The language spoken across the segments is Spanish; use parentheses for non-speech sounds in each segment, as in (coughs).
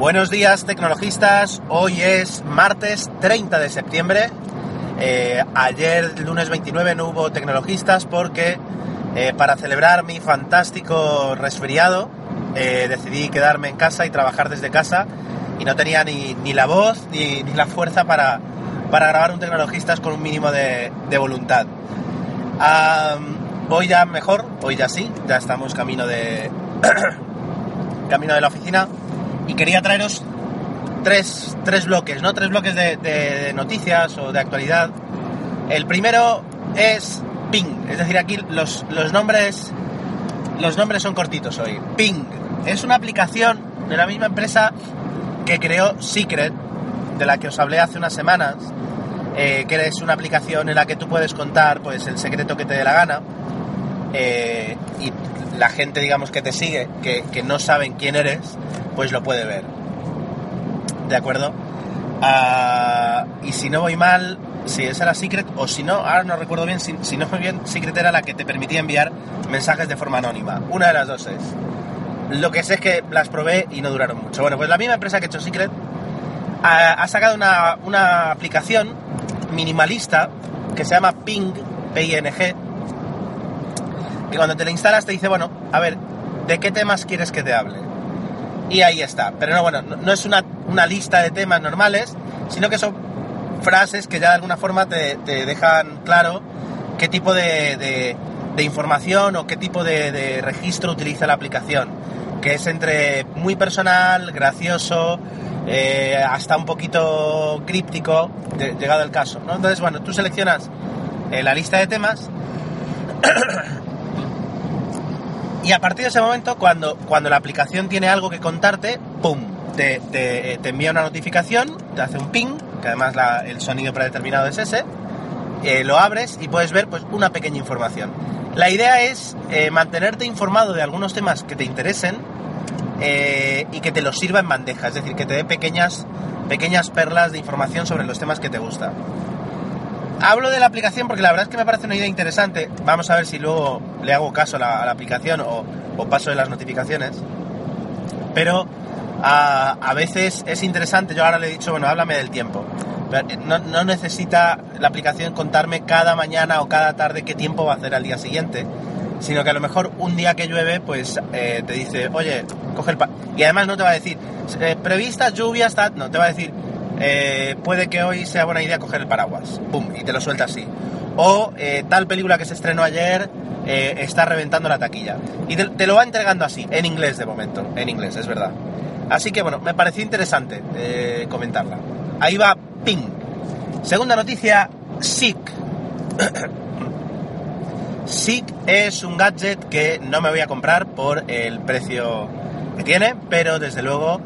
Buenos días tecnologistas, hoy es martes 30 de septiembre. Eh, ayer, lunes 29, no hubo tecnologistas porque eh, para celebrar mi fantástico resfriado eh, decidí quedarme en casa y trabajar desde casa y no tenía ni, ni la voz ni, la fuerza para, para grabar un tecnologistas con un mínimo de, de voluntad. Um, hoy ya mejor, hoy ya sí, ya estamos camino de (clears throat) camino de la oficina y quería traeros tres, tres bloques, ¿no? Tres bloques de, noticias o de actualidad. El primero es Ping, es decir, aquí los, los nombres los nombres son cortitos hoy. Ping es una aplicación de la misma empresa que creó Secret, de la que os hablé hace unas semanas, eh, que es una aplicación en la que tú puedes contar pues el secreto que te dé la gana eh, y la gente digamos que te sigue, que, que no saben quién eres, pues lo puede ver. ¿De acuerdo? Uh, y si no voy mal, si esa era Secret, o si no, ahora no recuerdo bien, si, no voy bien, Secret era la que te permitía enviar mensajes de forma anónima. Una de las dos es. Lo que sé es que las probé y no duraron mucho. Bueno, pues la misma empresa que ha hecho Secret ha, ha sacado una, una, aplicación minimalista que se llama Ping, P-I-N-G, que cuando te la instalas te dice, bueno, a ver, ¿de qué temas quieres que te hable? y ahí está. Pero no, bueno, no, es una, una, lista de temas normales, sino que son frases que ya de alguna forma te, te dejan claro qué tipo de, de, información o qué tipo de, registro utiliza la aplicación. Que es entre muy personal, gracioso, eh, hasta un poquito críptico, llegado el caso. Entonces, bueno, tú seleccionas eh, la lista de temas (clears throat) y a partir de ese momento, cuando, cuando la aplicación tiene algo que contarte, ¡pum! Te, te, te envía una notificación, te hace un ping, que además el sonido predeterminado es ese, eh, lo abres y puedes ver pues una pequeña información. La idea es eh, mantenerte informado de algunos temas que te interesen eh, y que te los sirva en bandeja, es decir, que te dé pequeñas, pequeñas perlas de información sobre los temas que te gustan. Hablo de la aplicación porque la verdad es que me parece una idea interesante. Vamos a ver si luego le hago caso a la, aplicación o, paso de las notificaciones. Pero a, a, veces es interesante. Yo ahora le he dicho, bueno, háblame del tiempo. Pero no, no, necesita la aplicación contarme cada mañana o cada tarde qué tiempo va a hacer al día siguiente. Sino que a lo mejor un día que llueve, pues eh, te dice, oye, coge el... Pa y además no te va a decir, eh, previstas lluvias. No, te va a decir, eh, puede que hoy sea buena idea coger el paraguas. ¡Pum! Y te lo suelta así. O eh, tal película que se estrenó ayer eh, está reventando la taquilla. Y te, lo va entregando así, en inglés de momento. En inglés, es verdad. Así que bueno, me pareció interesante comentarla. Ahí va Ping. Segunda noticia, SIC. (coughs) SIC es un gadget que no me voy a comprar por el precio que tiene, pero desde luego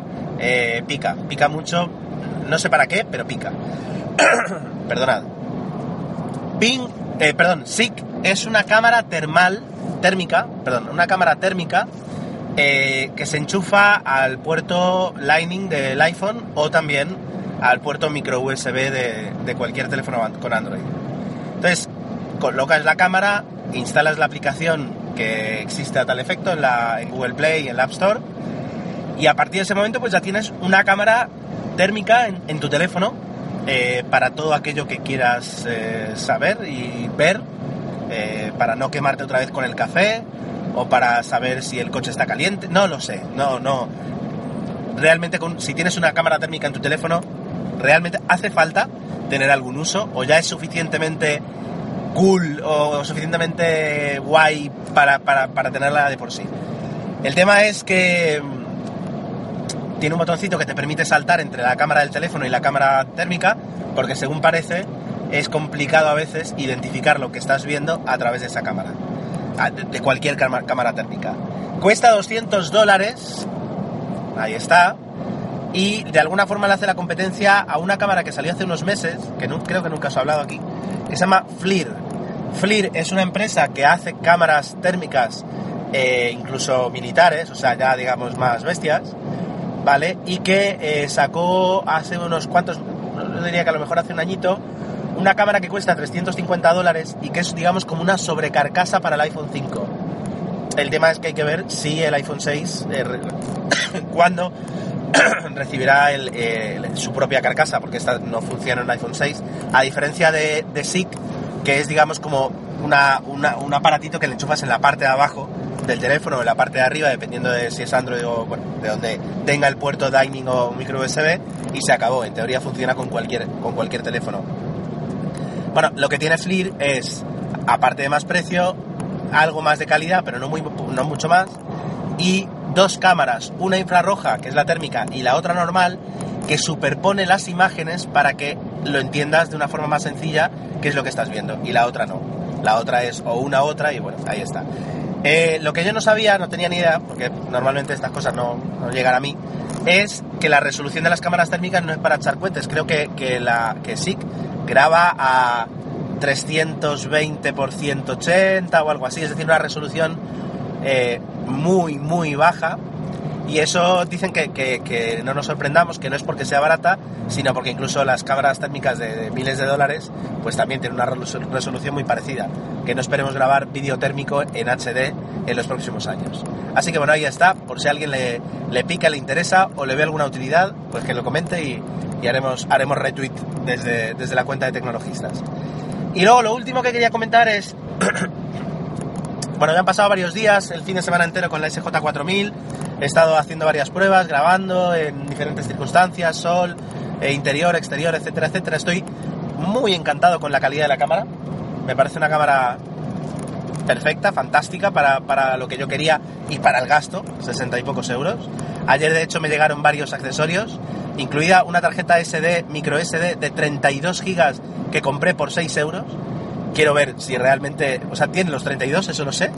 pica. Pica mucho no sé para qué, pero pica. (clears throat) Perdonad. Ping, eh, perdón, SIC es una cámara termal, térmica, perdón, una cámara térmica eh, que se enchufa al puerto Lightning del iPhone o también al puerto micro USB de, cualquier teléfono con Android. Entonces, colocas la cámara, instalas la aplicación que existe a tal efecto en, la, en Google Play y en la App Store y a partir de ese momento pues ya tienes una cámara térmica en, tu teléfono eh, para todo aquello que quieras eh, saber y ver, eh, para no quemarte otra vez con el café o para saber si el coche está caliente, no lo sé, no, no. Realmente si tienes una cámara térmica en tu teléfono, realmente hace falta tener algún uso o ya es suficientemente cool o suficientemente guay para, para, para tenerla de por sí. El tema es que tiene un botoncito que te permite saltar entre la cámara del teléfono y la cámara térmica, porque según parece es complicado a veces identificar lo que estás viendo a través de esa cámara, de cualquier cámara térmica. Cuesta 200 dólares ahí está. Y de alguna forma le hace la competencia a una cámara que salió hace unos meses, que no, creo que nunca os he hablado aquí, que se llama FLIR. FLIR es una empresa que hace cámaras térmicas, eh, incluso militares, o sea, ya digamos más bestias, ¿vale? Y que eh, sacó hace unos cuantos, yo diría que a lo mejor hace un añito, una cámara que cuesta 350 dólares y que es, digamos, como una sobrecarcasa para el iPhone 5. El tema es que hay que ver si el iPhone 6, eh, (coughs) cuando (coughs) recibirá su propia carcasa, porque esta no funciona en iPhone 6, a diferencia de, de SICK, que es, digamos, como una, un aparatito que le enchufas en la parte de abajo del teléfono en la parte de arriba, dependiendo de si es Android o bueno, de donde tenga el puerto Lightning o micro USB, y se acabó. En teoría funciona con cualquier, con cualquier teléfono. Bueno, lo que tiene FLIR es, aparte de más precio, algo más de calidad, pero no, muy, no mucho más, y dos cámaras, una infrarroja, que es la térmica, y la otra normal, que superpone las imágenes para que lo entiendas de una forma más sencilla qué es lo que estás viendo, y la otra no. La otra es o una otra, y bueno, ahí está. Eh, lo que yo no sabía, no tenía ni idea, porque normalmente estas cosas no, llegan a mí, es que la resolución de las cámaras térmicas no es para echar cohetes. Creo que, que, la, que SICK graba a 320 por 180 o algo así, es decir, una resolución eh, muy, muy baja. Y eso dicen que, que, no nos sorprendamos, que no es porque sea barata, sino porque incluso las cámaras térmicas de, miles de dólares, pues también tienen una resolución muy parecida. Que no esperemos grabar vídeo térmico en HD en los próximos años. Así que bueno, ahí está, por si a alguien le, le pica, le interesa o le ve alguna utilidad, pues que lo comente y, y haremos, haremos retweet desde, desde la cuenta de tecnologistas. Y luego lo último que quería comentar es, (clears throat) bueno, me han pasado varios días, el fin de semana entero con la SJ4000, he estado haciendo varias pruebas, grabando en diferentes circunstancias, sol, eh, interior, exterior, etcétera, etcétera. Estoy muy encantado con la calidad de la cámara, me parece una cámara perfecta, fantástica para, para, lo que yo quería y para el gasto, 60 y pocos euros. Ayer de hecho me llegaron varios accesorios, incluida una tarjeta SD, micro SD de 32 gigas que compré por 6 euros. Quiero ver si realmente, o sea, tiene los 32, eso lo sé.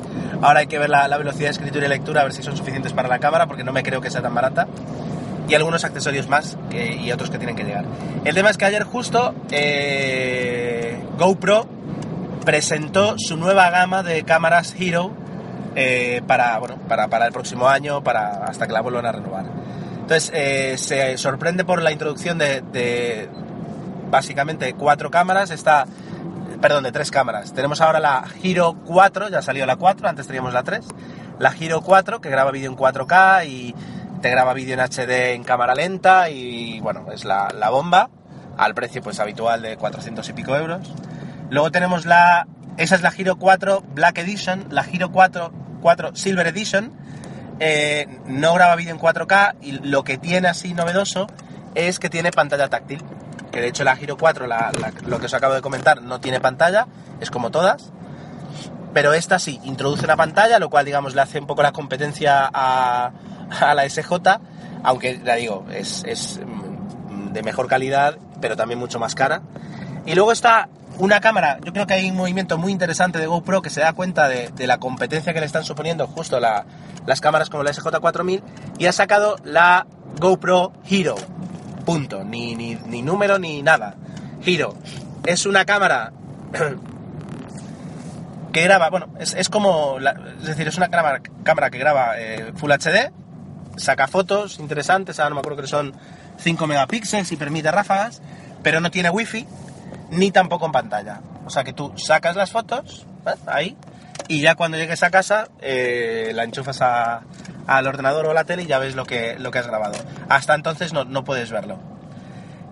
Ahora hay que ver la, la velocidad de escritura y lectura, a ver si son suficientes para la cámara, porque no me creo que sea tan barata. Y algunos accesorios más que, y otros que tienen que llegar. El tema es que ayer justo eh, GoPro presentó su nueva gama de cámaras Hero eh, para, bueno, para, para, el próximo año, para, hasta que la vuelvan a renovar. Entonces, eh, se sorprende por la introducción de, de, básicamente cuatro cámaras. Está, perdón, de tres cámaras. Tenemos ahora la Hero 4, ya salió la 4, antes teníamos la 3. La Hero 4, que graba vídeo en 4K y te graba vídeo en HD en cámara lenta y, bueno, es la, bomba al precio pues habitual de 400 y pico euros. Luego tenemos la, esa es la Hero 4 Black Edition, la Hero 4, 4 Silver Edition. Eh, no graba vídeo en 4K y lo que tiene así novedoso es que tiene pantalla táctil. Que de hecho la Hero 4, la, la, lo que os acabo de comentar, no tiene pantalla, es como todas. Pero esta sí, introduce una pantalla, lo cual digamos le hace un poco la competencia a, la SJ, aunque ya digo, es, es de mejor calidad, pero también mucho más cara. Y luego está una cámara, yo creo que hay un movimiento muy interesante de GoPro que se da cuenta de, la competencia que le están suponiendo justo la, las cámaras como la SJ4000 y ha sacado la GoPro Hero. Punto. Ni, ni, ni número ni nada. Hero. Es una cámara (clears throat) que graba, bueno, es, es como, es decir, es una cámara, cámara que graba eh, Full HD, saca fotos interesantes, ahora no me acuerdo que son 5 megapíxeles y permite ráfagas, pero no tiene wifi ni tampoco en pantalla. O sea que tú sacas las fotos, ¿eh? ahí, y ya cuando llegues a casa eh, la enchufas a, al ordenador o a la tele y ya ves lo que, lo que has grabado. Hasta entonces no, no puedes verlo.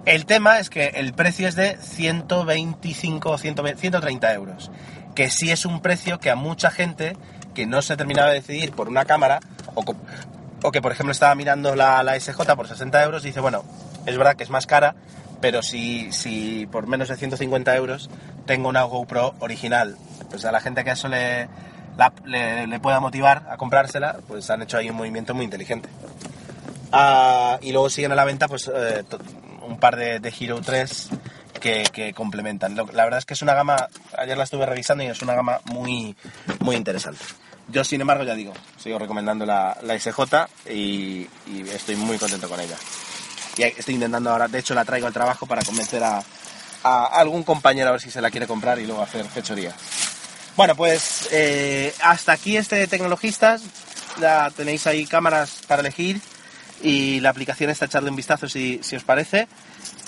El tema es que el precio es de 125 o 130 euros, que sí es un precio que a mucha gente que no se terminaba de decidir por una cámara o, o que por ejemplo estaba mirando la, la, SJ por 60 euros dice, bueno, es verdad que es más cara, pero si, si por menos de 150 euros tengo una GoPro original, pues a la gente que eso le, la, le, le, pueda motivar a comprársela, pues han hecho ahí un movimiento muy inteligente. Uh, y luego siguen a la venta pues eh, un par de, de Hero 3 que, que, complementan. La verdad es que es una gama, ayer la estuve revisando y es una gama muy, muy interesante. Yo, sin embargo, ya digo, sigo recomendando la, la SJ y, y estoy muy contento con ella. Y estoy intentando ahora, de hecho la traigo al trabajo para convencer a, a algún compañero a ver si se la quiere comprar y luego hacer fechoría. Bueno, pues eh, hasta aquí este Tecnologistas. Ya tenéis ahí cámaras para elegir y la aplicación está echarle un vistazo si, si os parece.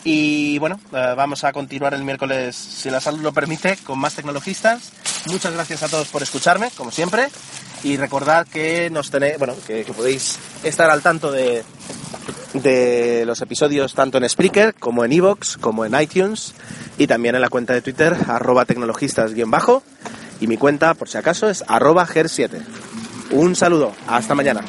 Y bueno, eh, vamos a continuar el miércoles, si la salud lo permite, con más tecnologistas. Muchas gracias a todos por escucharme, como siempre. Y recordad que nos tenéis, bueno, que, que podéis estar al tanto de, de los episodios tanto en Spreaker como en Evox, como en iTunes y también en la cuenta de Twitter, arroba tecnologistas-bajo. Y mi cuenta, por si acaso, es arroba ger7. Un saludo, hasta mañana.